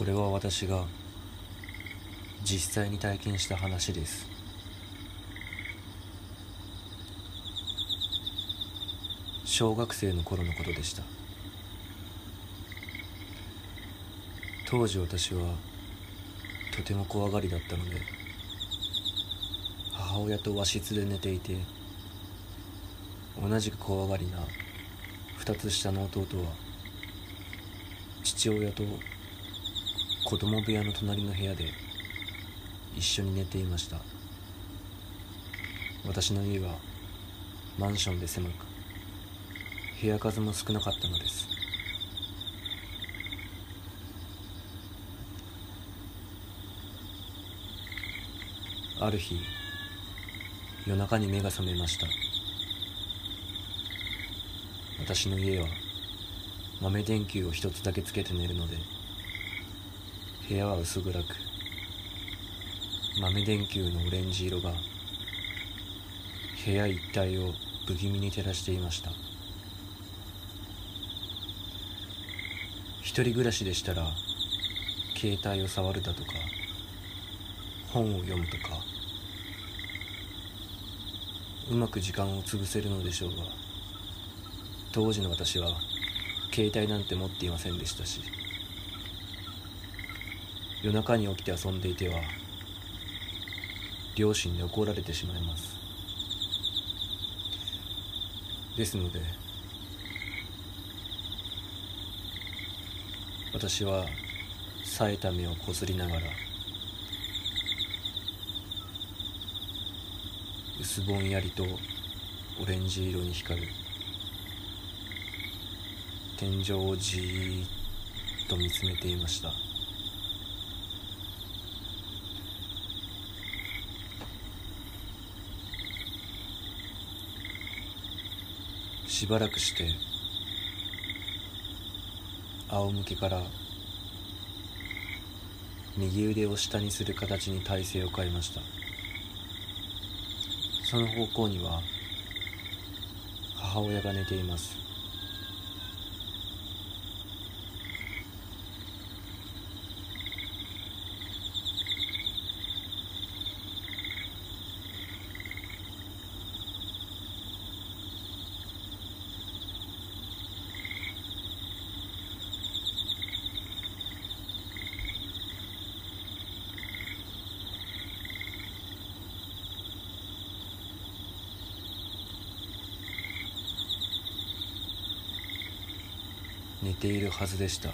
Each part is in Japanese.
これは私が実際に体験した話です。小学生の頃のことでした。当時私はとても怖がりだったので母親と和室で寝ていて同じく怖がりな2つ下の弟は父親と子供部屋の隣の部屋で一緒に寝ていました。私の家はマンションで狭く部屋数も少なかったのです。ある日夜中に目が覚めました。私の家は豆電球を一つだけつけて寝るので部屋は薄暗く豆電球のオレンジ色が部屋一帯を不気味に照らしていました。一人暮らしでしたら携帯を触るだとか本を読むとかうまく時間を潰せるのでしょうが当時の私は携帯なんて持っていませんでしたし夜中に起きて遊んでいては両親に怒られてしまいます。ですので私は冴えた目をこすりながら薄ぼんやりとオレンジ色に光る天井をじーっと見つめていました。しばらくして仰向けから右腕を下にする形に体勢を変えました。その方向には母親が寝ています。ているはずでした。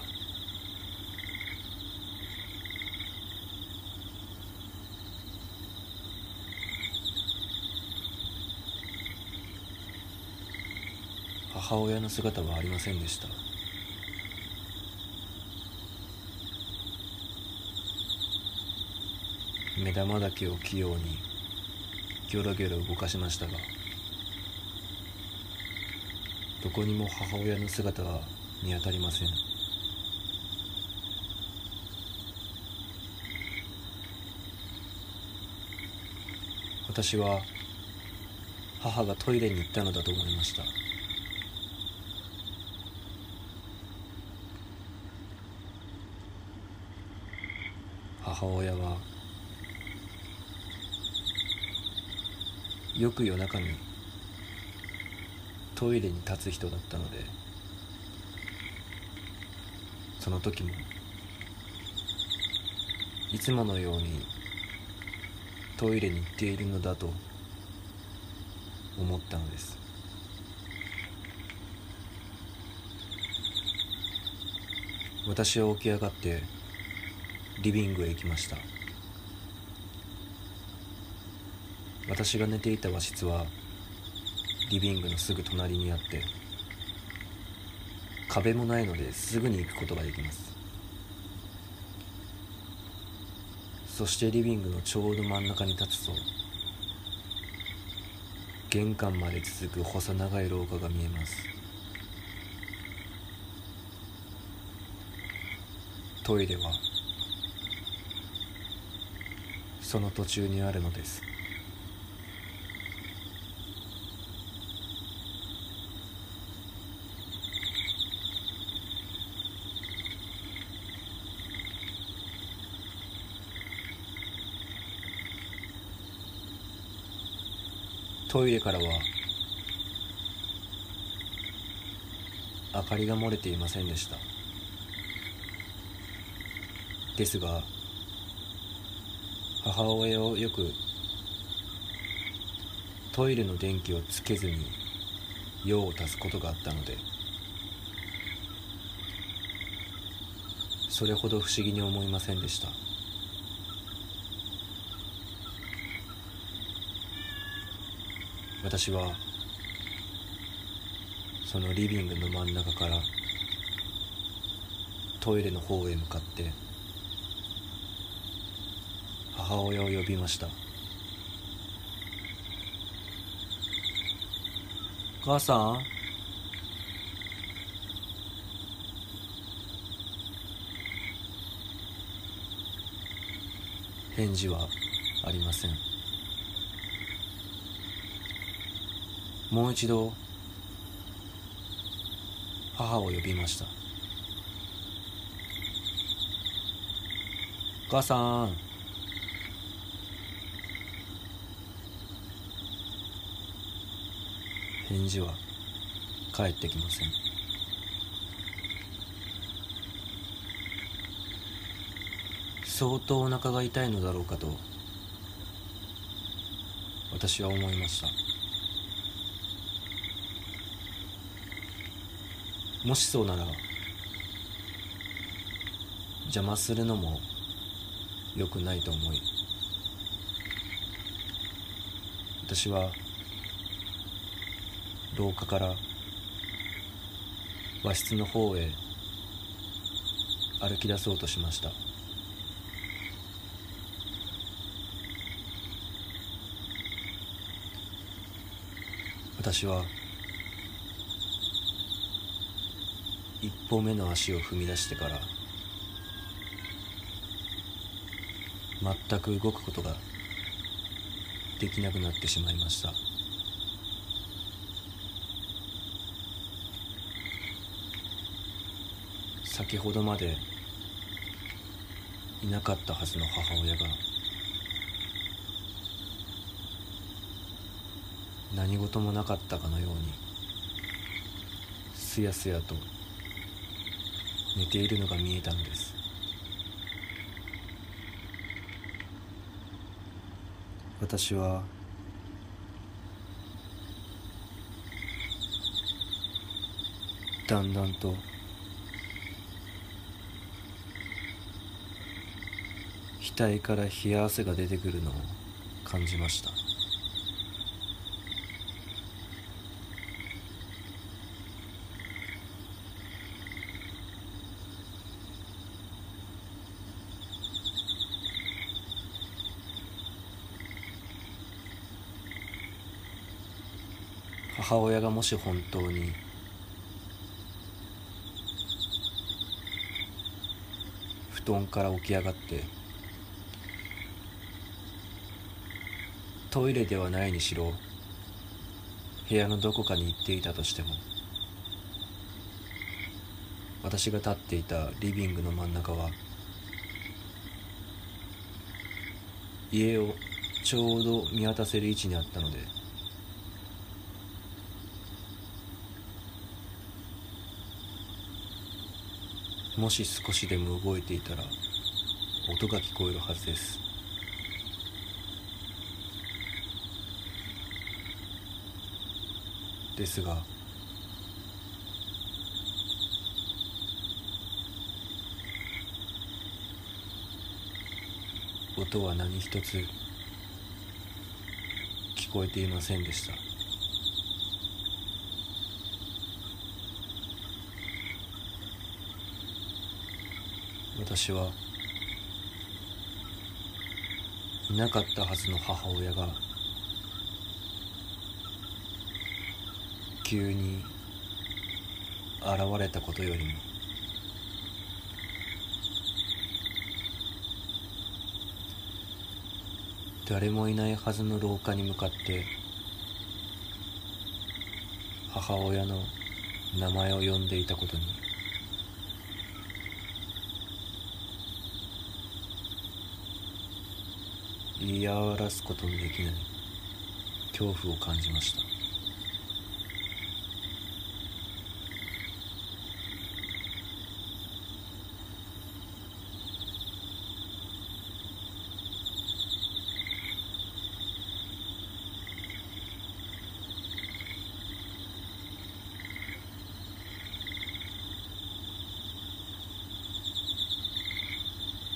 母親の姿はありませんでした。目玉だけを器用にギョロギョロ動かしましたがどこにも母親の姿は見当たりません。私は母がトイレに行ったのだと思いました。母親はよく夜中にトイレに立つ人だったのでその時もいつものようにトイレに行っているのだと思ったのです。私は起き上がってリビングへ行きました。私が寝ていた和室はリビングのすぐ隣にあって壁もないのですぐに行くことができます。そしてリビングのちょうど真ん中に立つと玄関まで続く細長い廊下が見えます。トイレはその途中にあるのです。トイレからは明かりが漏れていませんでした。ですが母親をよくトイレの電気をつけずに用を足すことがあったのでそれほど不思議に思いませんでした。私はそのリビングの真ん中からトイレの方へ向かって母親を呼びました。母さん？返事はありません。もう一度母を呼びました。お母さん。返事は返ってきません。相当お腹が痛いのだろうかと私は思いました。もしそうなら邪魔するのも良くないと思い。私は廊下から和室の方へ歩き出そうとしました。私は一歩目の足を踏み出してから全く動くことができなくなってしまいました。先ほどまでいなかったはずの母親が何事もなかったかのようにすやすやと寝ているのが見えたのです。私はだんだんと額から冷や汗が出てくるのを感じました。母親がもし本当に。布団から起き上がって。トイレではないにしろ。部屋のどこかに行っていたとしても。私が立っていたリビングの真ん中は。家をちょうど見渡せる位置にあったので。もし少しでも動いていたら音が聞こえるはずです。ですが音は何一つ聞こえていませんでした。私はいなかったはずの母親が急に現れたことよりも誰もいないはずの廊下に向かって母親の名前を呼んでいたことに言い表すことのできない。恐怖を感じました。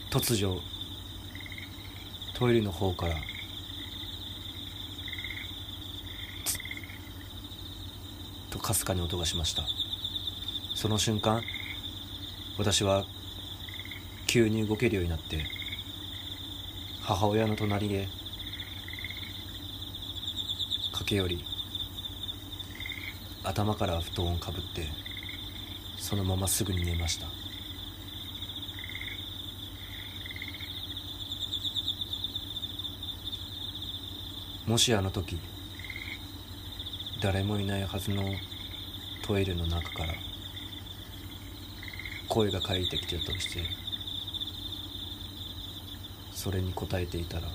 突如トイレの方から。とかすかに音がしました。その瞬間私は急に動けるようになって母親の隣で駆け寄り頭から布団をかぶってそのまますぐに寝ました。もしあの時誰もいないはずのトイレの中から声が返ってきてたとしてそれに応えていたら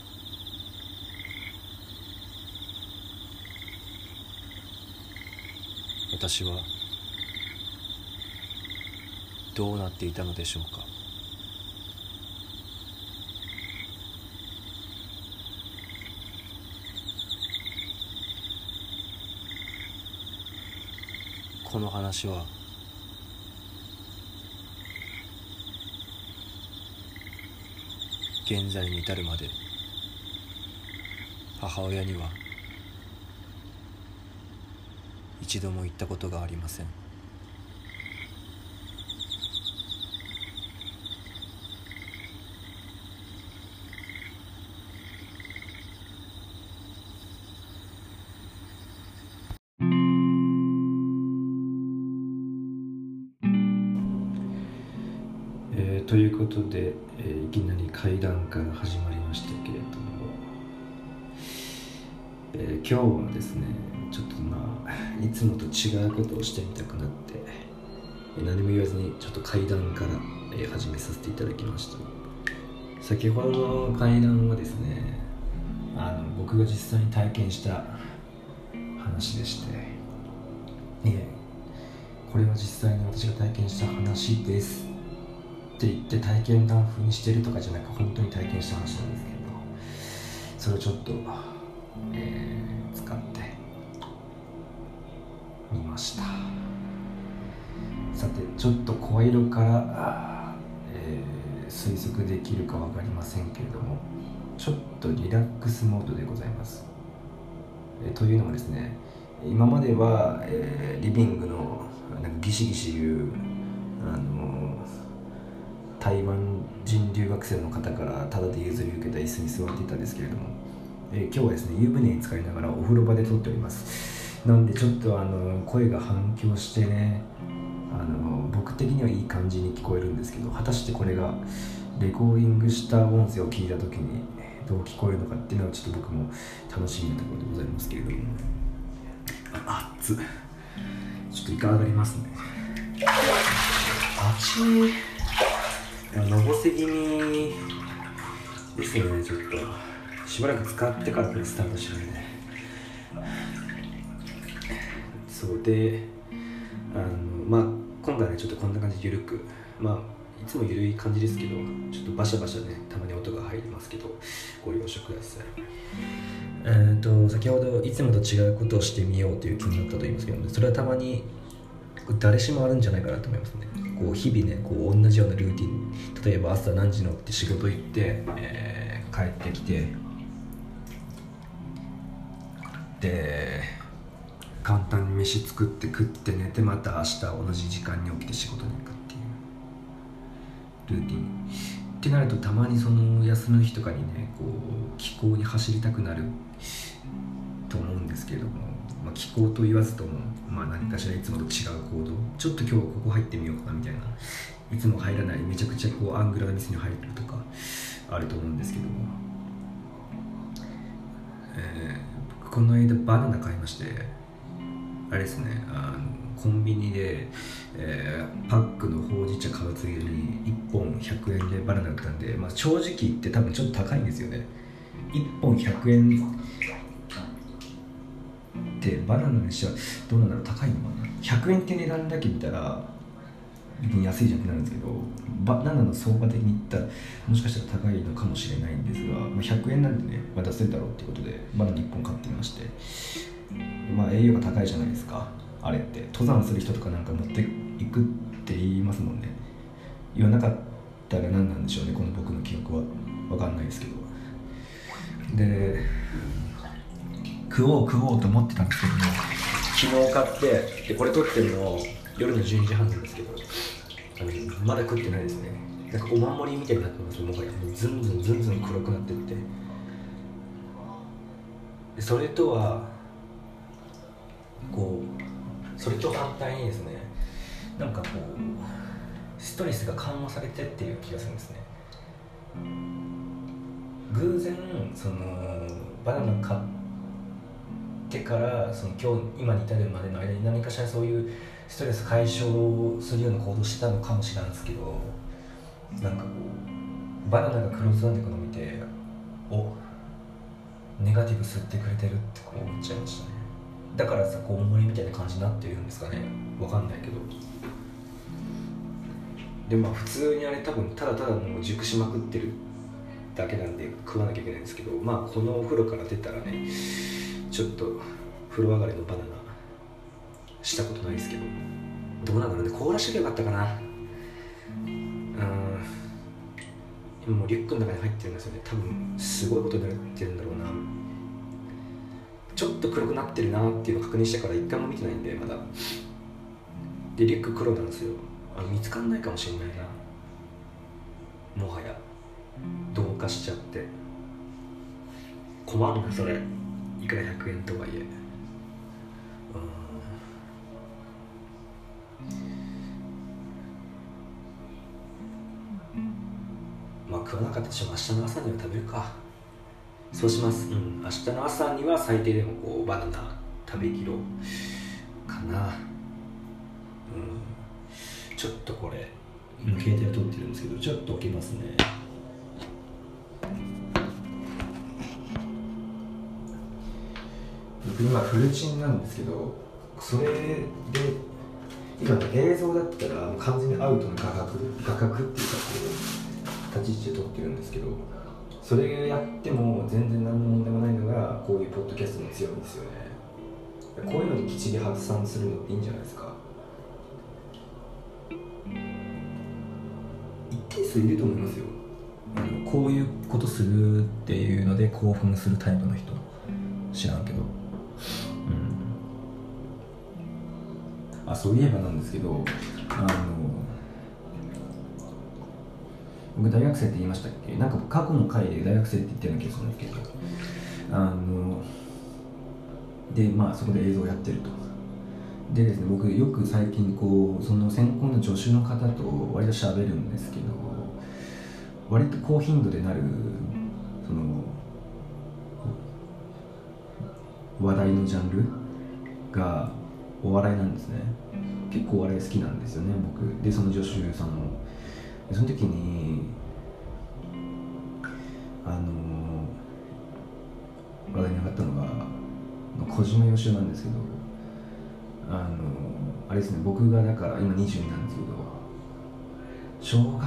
私はどうなっていたのでしょうかこの話は。現在に至るまで。母親には一度も言ったことがありません。ということで、えーいきなり階段から始まりましたけれども、えー今日はですねちょっとまあいつもと違うことをしてみたくなって、何も言わずにちょっと階段から、え始めさせていただきました。先ほどの階段はですねあの僕が実際に体験した話でしていえこれは実際に私が体験した話です。って言って体験談風にしてるとかじゃなく本当に体験した話なんですけどそれをちょっと、えー使ってみました。さてちょっと声色から、えー推測できるか分かりませんけれどもちょっとリラックスモードでございます、えーというのもですね今までは、えーリビングのなんかギシギシ言うあの台湾人留学生の方からタダで譲り受けた椅子に座っていたんですけれども、えー今日はですね湯船に浸かりながらお風呂場で撮っております。なんでちょっとあの声が反響してねあの僕的にはいい感じに聞こえるんですけど果たしてこれがレコーディングした音声を聞いた時にどう聞こえるのかっていうのはちょっと僕も楽しみなところでございますけれども。あ熱っ。ちょっといか上がりますねのぼせ気味ですねちょっと。しばらく使ってからこれスタートしないね。そうであのまあ今回ねちょっとこんな感じでゆるくまあいつもゆるい感じですけどちょっとバシャバシャねたまに音が入りますけどご了承ください。えー、と先ほどいつもと違うことをしてみようという気になったと言いますけどねそれはたまに誰しもあるんじゃないかなと思いますね。こう日々ねこう同じようなルーティン例えば朝何時に起きて仕事行って、えー帰ってきてで簡単に飯作って食って寝てまた明日同じ時間に起きて仕事に行くっていう。ルーティン。ってなるとたまにその休みの日とかにねこう気候に走りたくなると思うんですけれども、まあ、気候と言わずとも、まあ、何かしらいつもと違う行動。ちょっと今日ここ入ってみようかなみたいな。いつも入らないめちゃくちゃこうアングラな店に入るとかあると思うんですけども、えー僕この間バナナ買いましてあれですねあのコンビニで、えーパックのほうじ茶買うついでに1本100円でバナナ売ったんで、まあ、正直言って多分ちょっと高いんですよね。1本100円ってバナナにしてはどうなんだろう高いのかな？100円って値段だけ見たら安いじゃんってなるんですけどバナナの相場的に言ったらもしかしたら高いのかもしれないんですが、まあ、100円なんでね、まあ、出せるだろうっていうことでバナナ1本買ってみまして。まあ栄養が高いじゃないですかあれって。登山する人とかなんか持っていくって言いますもんね。言わなかったら何なんでしょうねこの僕の記憶は。分かんないですけど。で食おう食おうと思ってたんですけども昨日買ってでこれ撮ってるの夜の12時半なんですけどあのまだ食ってないですね。なんかお守りみたいになってますもは。やずんずんずんずん黒くなってって。それとはこうそれと反対にですねなんかこうストレスが緩和されてっていう気がするんですね。偶然そのバナナ買ってからその今日今に至るまでの間に何かしらそういうストレス解消するような行動してたのかもしれないんですけどなんかこうバナナが黒ずんでいくのを見ておネガティブ吸ってくれてるってこう思っちゃいましたね。だからさこう重りみたいな感じになってるんですかね。わかんないけど。でまあ普通にあれ多分ただただもう熟しまくってるだけなんで食わなきゃいけないんですけどまあこのお風呂から出たらねちょっと風呂上がりのバナナしたことないですけどどうなんだろうね凍らしときゃよかったかな。うん。もうリュックの中に入ってるんですよね。多分すごいことになってるんだろうな。ちょっと黒くなってるなっていうのを確認してから一回も見てないんでまだ。でリュック黒なんですよ。あ見つかんないかもしれないな。もはや。同化しちゃって。困るなそれ。いくら100円とはいえ。まあ食わなかったとしても明日の朝には食べるか。そうします。うん。明日の朝には最低でもこうバナナ食べきろうかな。うん。ちょっとこれ今携帯で撮ってるんですけどちょっと置きますね。僕今フルチンなんですけどそれで今映像だったら完全にアウトの画角画角っていうかこう立ち位置で撮ってるんですけどそれやっても全然何の問題もないのがこういうポッドキャストの強いんですよね。こういうのにきっちり発散するのっていいんじゃないですか。一定数いると思いますよ。こういうことするっていうので興奮するタイプの人知らんけど。うん。あそういえばなんですけどあの僕大学生って言いましたっけ？なんか過去の回で大学生って言ったような気がするんですけど。あのでまあそこで映像をやってると。でですね僕よく最近こうその専攻の助手の方と割と喋るんですけど割と高頻度でなるその話題のジャンルがお笑いなんですね。結構お笑い好きなんですよね僕。でその助手さんも。でその時にあの話題に上がったのが小島よしおなんですけどあのあれですね僕がだから今22なんですけど小学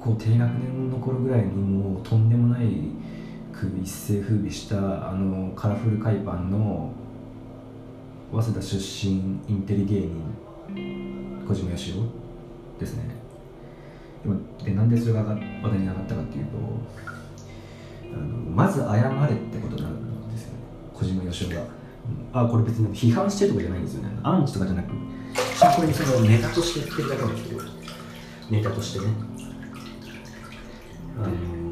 校低学年の頃ぐらいにもうとんでもないく一世風靡したあのカラフル海パンの早稲田出身インテリ芸人小島よしおですね。でなんでそれが話題に上がったかっていうとあのまず謝れってことなんですよね小島よしおが、あこれ別に批判してるとかじゃないんですよね。アンチとかじゃなくシンプルにそのネタとして言ってるだけなんですけど。ネタとしてね。あの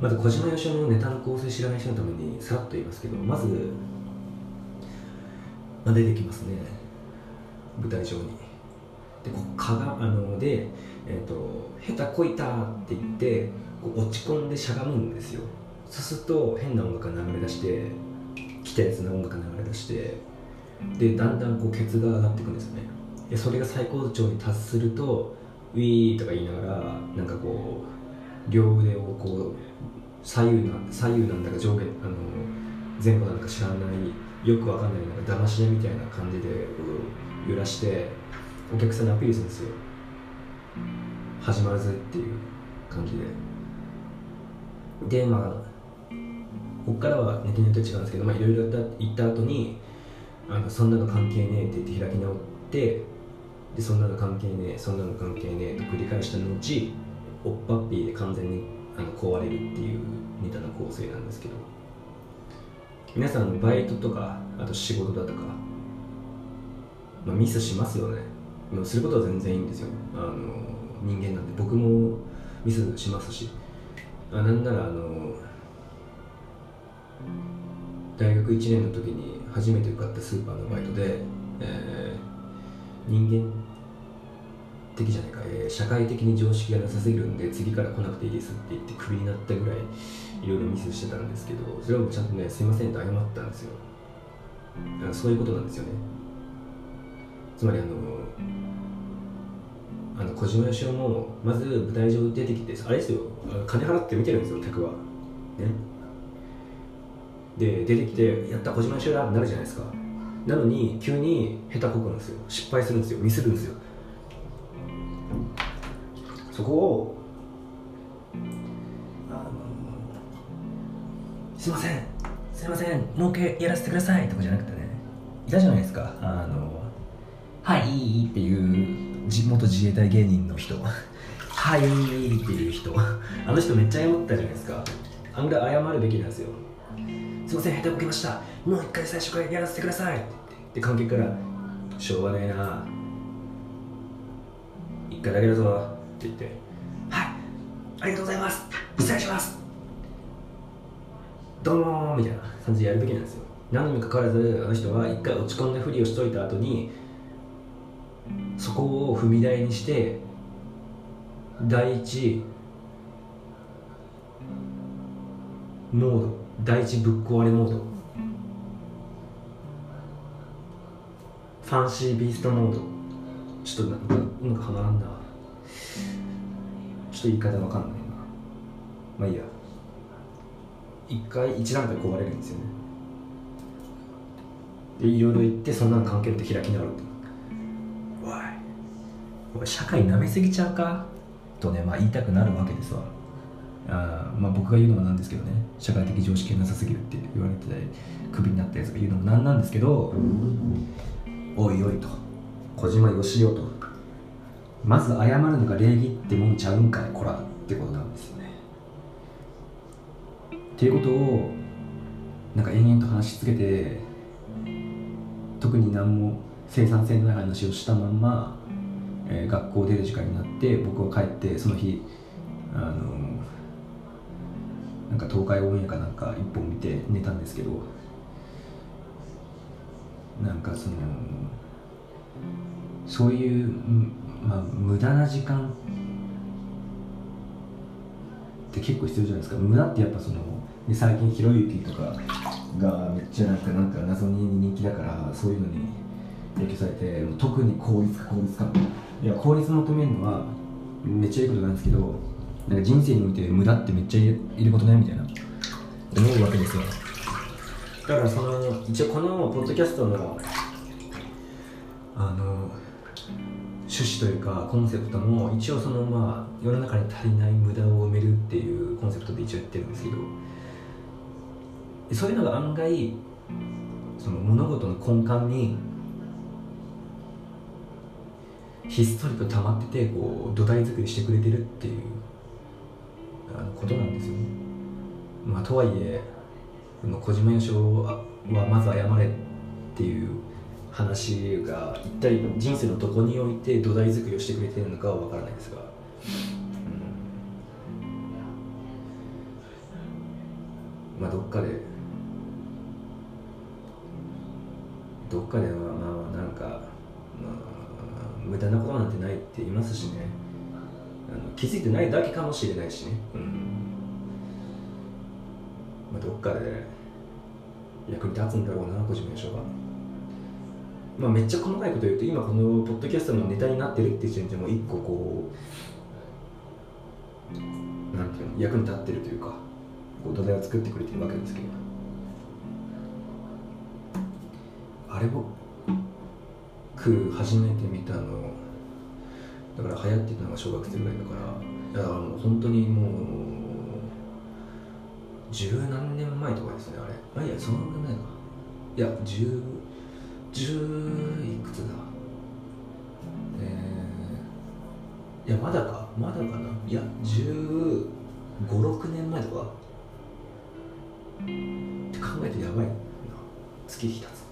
まず小島よしおのネタの構成知らない人のためにさらっと言いますけどまず、まあ、出てきますね。舞台上に。でこうかがあので、えーと「下手こいた」って言ってこう落ち込んでしゃがむんですよ。そうすると変な音楽が流れ出して来たやつの音楽が流れ出してでだんだんこうケツが上がっていくんですよね。でそれが最高潮に達すると「ウィー」とか言いながらなんかこう両腕をこう左右な左右なんだか上下あの前後なんか知らないよくわかんないなんか騙し絵みたいな感じで揺らしてお客さんにアピールするんですよ。始まるぜっていう感じで。でまあここからはネタによって違うんですけどまあいろいろ言った後にあのそんなの関係ねえって言って開き直ってでそんなの関係ねえそんなの関係ねえと繰り返した後おっぱっぴーで完全にあの壊れるっていうネタの構成なんですけど皆さんバイトとかあと仕事だとか、まあ、ミスしますよね。もうすることは全然いいんですよ。あの人間なんで。僕もミスしますし。あなんならあの大学1年の時に初めて受かったスーパーのバイトで、えー、人間的じゃないか、えー、社会的に常識がなさすぎるんで次から来なくていいですって言ってクビになったぐらいいろいろミスしてたんですけどそれはもうちゃんとねすいませんって謝ったんですよ。そういうことなんですよね。つまりあのあの小島よしおもまず舞台上出てきてあれですよ。金払って見てるんですよ客は。ね。で出てきてやった小島よしおだってなるじゃないですか。なのに急に下手こくんですよ。失敗するんですよ。ミスるんですよ。そこをすいません。すいません。儲けやらせてくださいとかじゃなくてね。いたじゃないですか。あのはい。いいっていう地元自衛隊芸人の人。はいっていう人。あの人めっちゃ謝ったじゃないですか。あんぐらい謝るべきなんですよ。すいません下手こけました。もう一回最初からやらせてください。って言って観客からしょうがねえな。一回だけだぞって言って。はい。ありがとうございます。失礼します。どうもみたいな感じでやるべきなんですよ。なのにもかかわらずあの人は一回落ち込んだふりをしといた後にそこを踏み台にして第一モード第一ぶっ壊れモード。ファンシービーストモード。ちょっとなんかうまくはまらんなちょっと言い方わかんないな。まあいいや。一回一段階壊れるんですよね。でいろいろ言ってそんなの関係って開き直ると。おい。おい社会なめすぎちゃうか？とね、まあ、言いたくなるわけですわ。あまあ僕が言うのもなんですけどね。社会的常識がなさすぎるって言われてクビになったやつが言うのもなんなんですけどおいおいと。小島よしおとまず謝るのが礼儀ってもんちゃうんかいこらってことなんですよね。っていうことをなんか延々と話し続けて特に何も生産性のない話をしたまんま、えー、学校出る時間になって僕は帰ってその日あのなんか東海オンエアかなんか一本見て寝たんですけどなんかそのそういう、まあ、無駄な時間って結構必要じゃないですか。無駄ってやっぱその最近ひろゆきとかがめっちゃなんかなんか謎に人気だからそういうのに影響されて特に効率化効率化いや効率求めるのはめっちゃいいことなんですけどなんか人生において無駄ってめっちゃいることないみたいな。思うわけですよだからその一応このポッドキャストのあの趣旨というかコンセプトも一応そのまあ世の中に足りない無駄を埋めるっていうコンセプトで一応やってるんですけどそういうのが案外その物事の根幹にひっそりと溜まっててこう土台作りしてくれてるっていうあことなんですよね。まあ、とはいえ小島よしおはまず謝れっていう話が一体人生のどこにおいて土台作りをしてくれてるのかは分からないですが、うん、まあどっかでどっかではまあなんか、まあ、無駄なことなんてないって言いますしね。あの気づいてないだけかもしれないしね、うん。まあ、どっかで役に立つんだろうな個人名称が。まあ、めっちゃ細かいこと言うと今このポッドキャストのネタになってるっていう時点でも一個こうなんていうの役に立ってるというかこう土台を作ってくれてるわけですけど。あれ僕初めて見たのだから流行ってたのが小学生ぐらいだからいやもう本当にもう十何年前とかですねあれ。あいやそんな前かいや十十いくつだ？えー、いやまだか？まだかな？いや十五六年前とか？って考えてやばいな。月日経つ。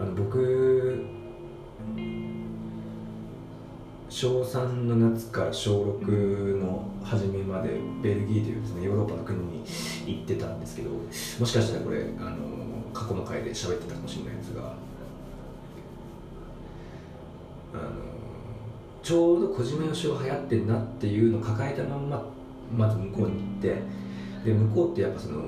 あの僕小3の夏から小6の初めまでベルギーというですねヨーロッパの国に行ってたんですけどもしかしたらこれあの過去の回で喋ってたかもしれないんですがあのちょうど小島よしお流行ってんなっていうのを抱えたまんままず向こうに行ってで向こうってやっぱその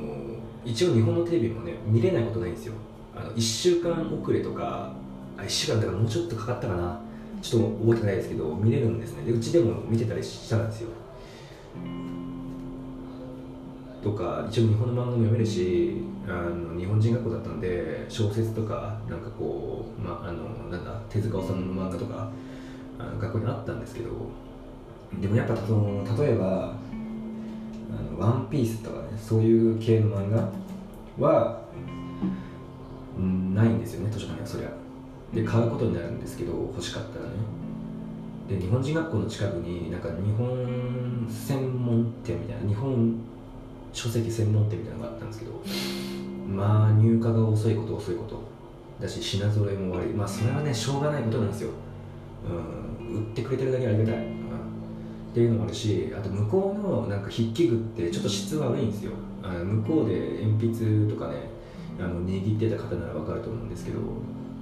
一応日本のテレビもね見れないことないんですよ。あの1週間遅れとかあ1週間だからもうちょっとかかったかな。ちょっと覚えてないですけど見れるんですね。でうちでも見てたりしたんですよ。とか一応日本の漫画も読めるしあの日本人学校だったんで小説とかなんかこう、まあ、のなんだ手塚治虫の漫画とかあの学校にあったんですけどでもやっぱその例えば「あのワンピースとかねそういう系の漫画は、うん、ないんですよね図書館にはそりゃ。で買うことになるんですけど欲しかったらね。で日本人学校の近くになんか日本専門店みたいな日本書籍専門店みたいなのがあったんですけどまあ入荷が遅いこと遅いこと。だし品揃えも悪い。まあそれはねしょうがないことなんですよ、うん、売ってくれてるだけありがたい、うん、っていうのもあるしあと向こうのなんか筆記具ってちょっと質悪いんですよ。あ向こうで鉛筆とかねあの握ってた方なら分かると思うんですけど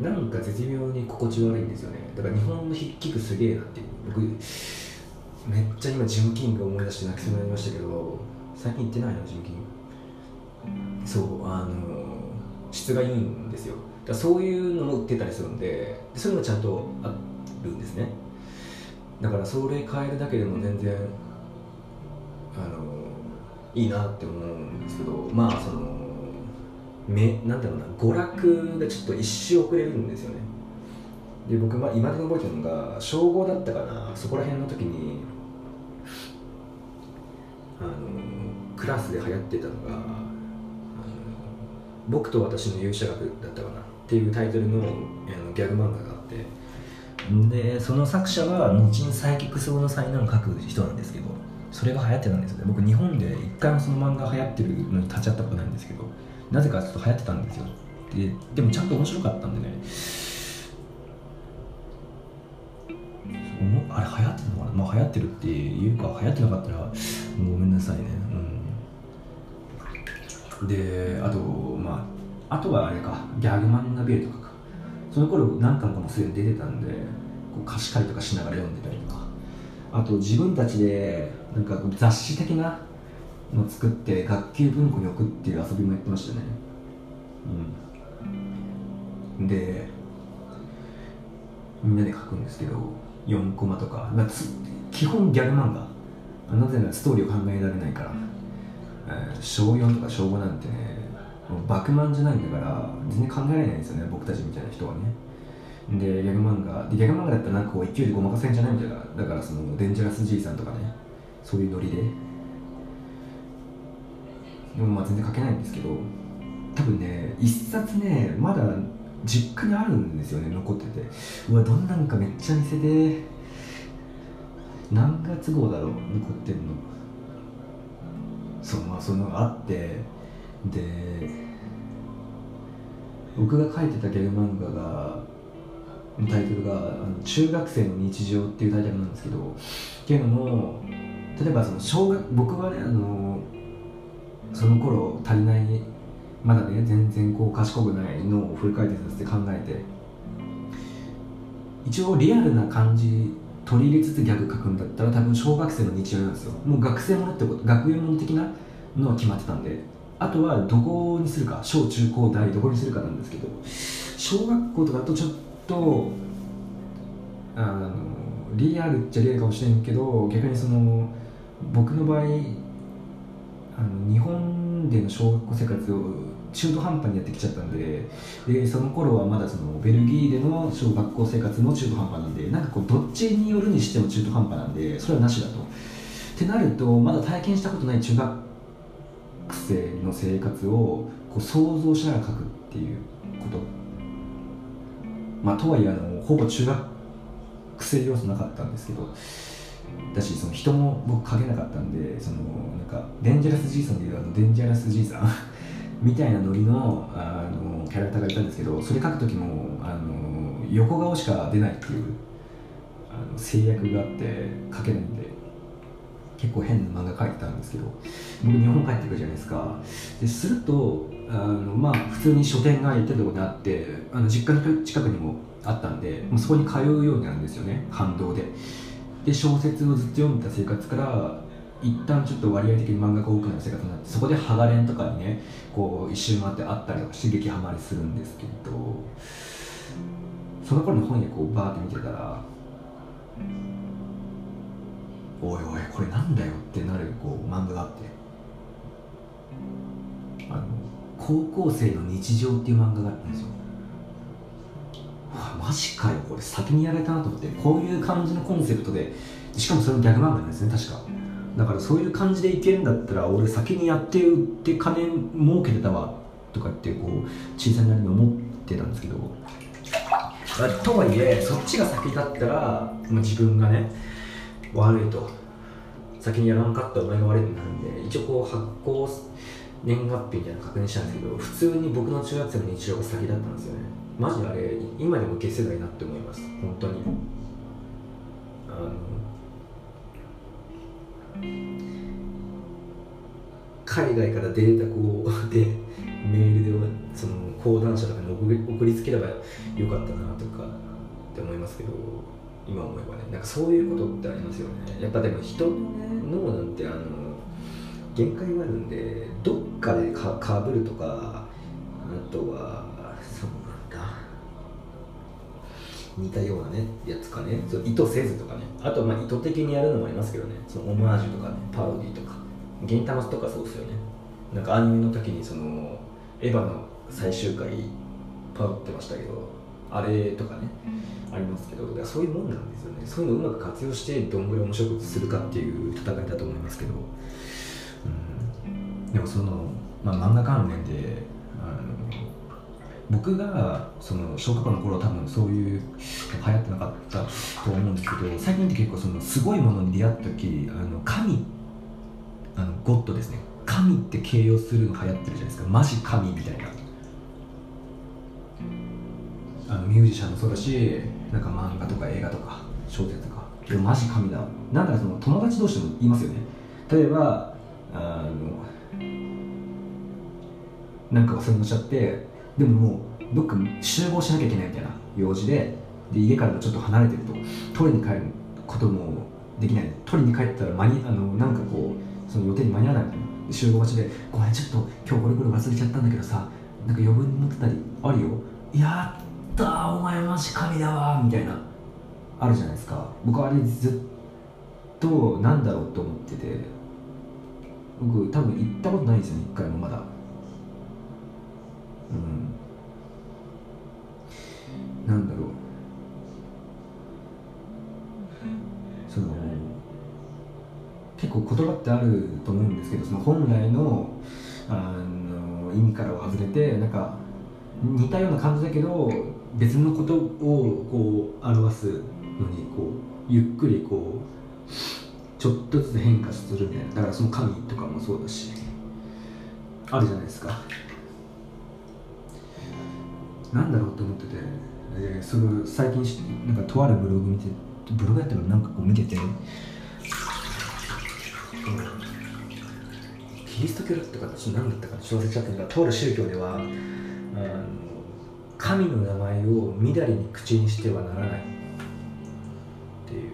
なんか絶妙に心地悪いんですよね。だから日本の筆記具すげえなって僕めっちゃ今ジムキング思い出して泣きそうになりましたけど最近行ってないのジムキングそうあの質がいいんですよ。だそういうのも売ってたりするんでそういうのちゃんとあるんですね。だからそれ変えるだけでも全然あのいいなって思うんですけどまあそのめなんだろうな娯楽がちょっと一周遅れるんですよね。で僕は今でも覚えてるのが小5だったかなそこら辺の時にあのクラスで流行ってたのが「あの僕と私の勇者学」だったかなっていうタイトルのあのギャグ漫画があってでその作者は後にサイキックス語の災難を書く人なんですけどそれが流行ってたんですよね。僕日本で一回もその漫画流行ってるのに立ち会ったことないんですけどなぜかちょっと流行ってたんですよ。ででもちゃんと面白かったんでね。あれ流行ってるのかな？まあ流行ってるっていうか流行ってなかったらごめんなさいね。うん。であとまああとはあれか。ギャグ漫画ビルとかか。その頃何巻かもすでに出てたんでこう貸し借りとかしながら読んでたりとか。あと自分たちでなんか雑誌的なの作って学級文庫に置くっていう遊びもやってましたね。うん。でみんなで書くんですけど4コマとか、まあ、基本ギャグ漫画。なぜならストーリーを考えられないから、えー、小4とか小5なんてねもうバクマンじゃないんだから全然考えられないんですよね僕たちみたいな人はね。でギャグ漫画でギャグ漫画だったらなんかこう勢いでごまかせんじゃないみたいな。だからそのデンジャラス爺さんとかねそういうノリで。でもまあ全然書けないんですけど多分ね一冊ねまだ実家にあるんですよね残ってて。うわどんなんかめっちゃ見せて何月号だろう残ってんの？そうまあそういうのがあって。で僕が書いてたギャグ漫画がタイトルがあの「中学生の日常」っていうタイトルなんですけどっていうのも例えばその小学僕はねあのその頃足りないまだね全然こう賢くないのをフル回転させて考えて一応リアルな感じ取り入れつつギャグ書くんだったら多分小学生の日常なんですよ。もう学生ものってこと学園もの的なのは決まってたんで。あとはどこにするか。小中高大どこにするかなんですけど。小学校とかだとちょっとあのリアルっちゃリアルかもしれんけど逆にその僕の場合あの日本での小学校生活を中途半端にやってきちゃったんででその頃はまだそのベルギーでの小学校生活も中途半端なんでなんかこうどっちによるにしても中途半端なんでそれはなしだと。ってなるとまだ体験したことない中学生の生活をこう想像しながら書くっていうことまあとはいえあのほぼ中学生要素なかったんですけどだしその人も僕書けなかったんでそのなんかデンジャラスじいさんでいうあのデンジャラスじいさん みたいなノリのあのキャラクターがいたんですけどそれ書く時もあの横顔しか出ないっていうあの制約があって書けないんで結構変な漫画描いてたんですけど僕日本帰ってくるじゃないですか。でするとあのまあ普通に書店が行ってるとこにあってあの実家の近くにもあったんでもうそこに通うようになるんですよね反動で。で小説をずっと読んでた生活から一旦ちょっと割合的に漫画が多くなる生活になってそこでハガレンとかにねこう一周回ってあったりとか刺激ハマりするんですけどその頃の本屋こうバーって見てたらおいおいこれなんだよってなるこう漫画があってあの高校生の日常っていう漫画があったんですよ。マジかよこれ。先にやられたなと思ってこういう感じのコンセプトでしかもそれもギャグ漫画なんですね確か。だからそういう感じでいけるんだったら俺先にやって売って金儲けてたわとかってこう小さいなりに思ってたんですけど。とはいえそっちが先だったら、まあ、自分がね悪いと。先にやらんかったらお前が悪いってなるんで一応こう発行年月日みたいなの確認したんですけど普通に僕の中学生の日常が先だったんですよね。マジであれ今でも下世代なって思います。本当に。あの海外からデータこうでメールでその講談社とかに送りつければよかったなとかって思いますけど今思えばね。なんかそういうことってありますよね。やっぱでも人の、脳なんてあの限界があるんでどっかでかかぶるとかあとは似たようなねやつかね。そう意図せずとかね。あとまあ意図的にやるのもありますけどね。そのオマージュとかねパロディとか。銀魂とかそうですよね。なんかアニメの時にそのエヴァの最終回パロってましたけどあれとかね、ありますけどそういうもんなんですよね。そういうのをうまく活用してどんぐらい面白くするかっていう戦いだと思いますけど、うん、でもその、まあ、漫画関連で僕がその小学校の頃多分そういう流行ってなかったと思うんですけど最近って結構そのすごいものに出会った時あの神あのゴッドですね。神って形容するの流行ってるじゃないですか。マジ神みたいな。あのミュージシャンもそうだしなんか漫画とか映画とか小説とか。でもマジ神だ。なんかその友達同士でも言いますよね。例えばあのなんか忘れのしちゃってでももうどっか集合しなきゃいけないみたいな用事でで家からちょっと離れてると取りに帰ることもできない。取りに帰ったら間にあのなんかこうその予定に間に合わないみたいな。集合場所で「ごめんちょっと今日これこれ忘れちゃったんだけどさなんか余分に乗ってたりあるよ？やったーお前マジ神だわみたいな。あるじゃないですか。僕はあれずっとなんだろうと思ってて僕多分行ったことないんですよね一回もまだ。うん。なんだろう。その結構言葉ってあると思うんですけどその本来のあの意味からは外れてなんか似たような感じだけど別のことをこう表すのにこうゆっくりこうちょっとずつ変化するみたいな。だからその神とかもそうだしあるじゃないですか。なんだろうと思ってて、えー、それ最近なんかとあるブログ見てブログやったらなんかこう見てて。キリスト教だったかっと何だったかちょっと忘れちゃったんだ。とある宗教ではあの神の名前をみだりに口にしてはならない。っていう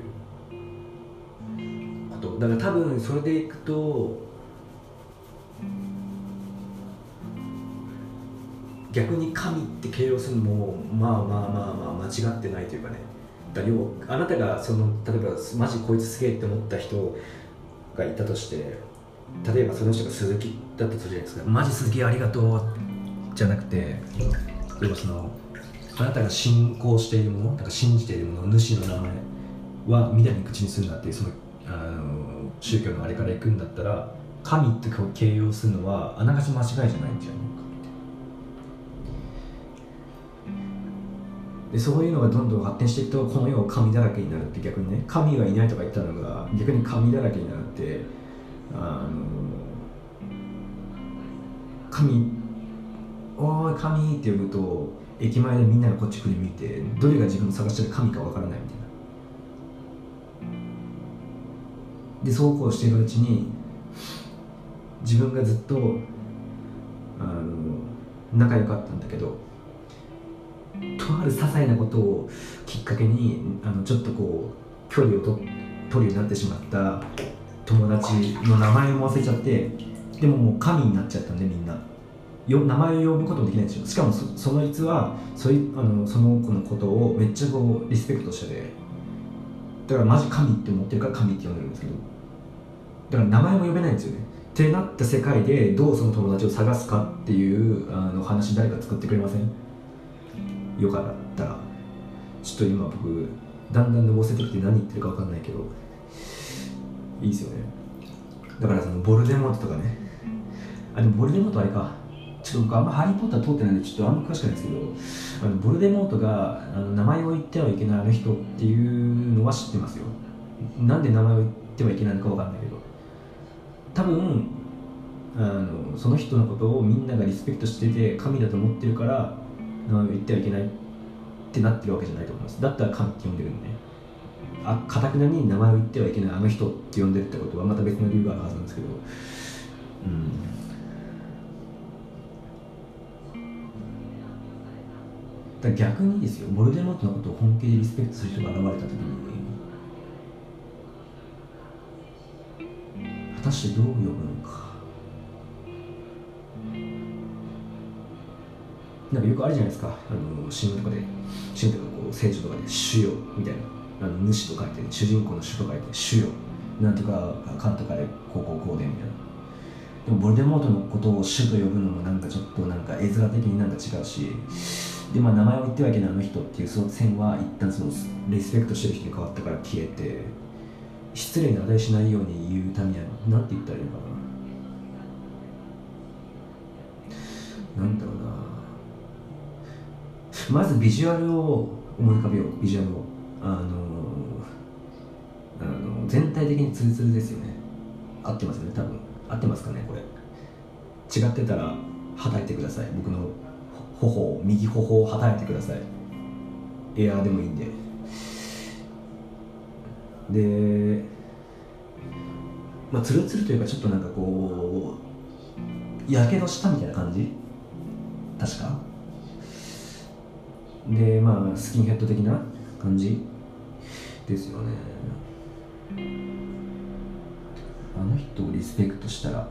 こと。だから多分それでいくと逆に神って形容するのもまあまあまあまあ間違ってないというかね。だ要あなたがその例えばマジこいつすげえって思った人がいたとして例えばその人が鈴木だったとするじゃないですか。マジ鈴木ありがとうじゃなくて要はそのあなたが信仰しているものなんか信じているもの主の名前はみだりに口にするなっていうそのあの宗教のあれからいくんだったら神って形容するのはあながち間違いじゃないんじゃないでそういうのがどんどん発展していくとこの世は神だらけになるって逆にね神がいないとか言ったのが逆に神だらけになってあの神「おい神」って呼ぶと駅前でみんながこっち来る見てどれが自分の探してる神かわからないみたいな。でそうこうしているうちに自分がずっとあの仲良かったんだけどとある些細なことをきっかけにあのちょっとこう距離をと取るようになってしまった友達の名前も忘れちゃってでももう神になっちゃったんでみんな。よ名前を呼ぶこともできないんですよ。しかもそそのいつはそいあのその子のことをめっちゃこうリスペクトしてて。だからマジ神って思ってるから神って呼んでるんですけど。だから名前も呼べないんですよね。ってなった世界でどうその友達を探すかっていうあの話誰か作ってくれません？よかったらちょっと今僕だんだんのぼせてきて何言ってるか分かんないけどいいですよね。だからそのボルデモートとかね。あでもボルデモートあれか。ちょっと僕あんまハリー・ポッター通ってないんでちょっとあんま詳しくないですけどあのボルデモートがあの名前を言ってはいけないあの人っていうのは知ってますよ。なんで名前を言ってはいけないのか分かんないけど。多分あのその人のことをみんながリスペクトしてて神だと思ってるから言ってはいけないってなってるわけじゃないと思います。だったら神って呼んでるんであかたくなに名前を言ってはいけないあの人って呼んでるってことはまた別の理由があるはずなんですけど。うん。だ逆にですよボルデモートのことを本気でリスペクトする人が現れた時に。果たしてどう呼ぶのか。なんかよくあるじゃないですか。あの新聞とかで新聞とかこう聖書とかで「主よ」みたいな。あの主と書いて主人公の主と書いて「主よ」なんとかかんとかでこうこうこうでみたいな。でもボルデモートのことを主と呼ぶのもなんかちょっとなんか絵面的になんか違うし。でまあ名前を言ってはいけないあの人っていうその線は一旦そのリスペクトしてる人に変わったから消えて。失礼に値しないように言うためには何て言ったらいいのかな。まずビジュアルを思い浮かべようビジュアルを。あのあの全体的にツルツルですよね。合ってますよね多分。合ってますかねこれ。違ってたらはたいてください。僕の頬右頬をはたいてください。エアーでもいいんで。でまあツルツルというかちょっとなんかこうやけどしたみたいな感じ？確か？でまあスキンヘッド的な感じですよね。あの人をリスペクトしたら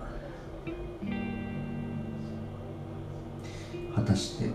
果たして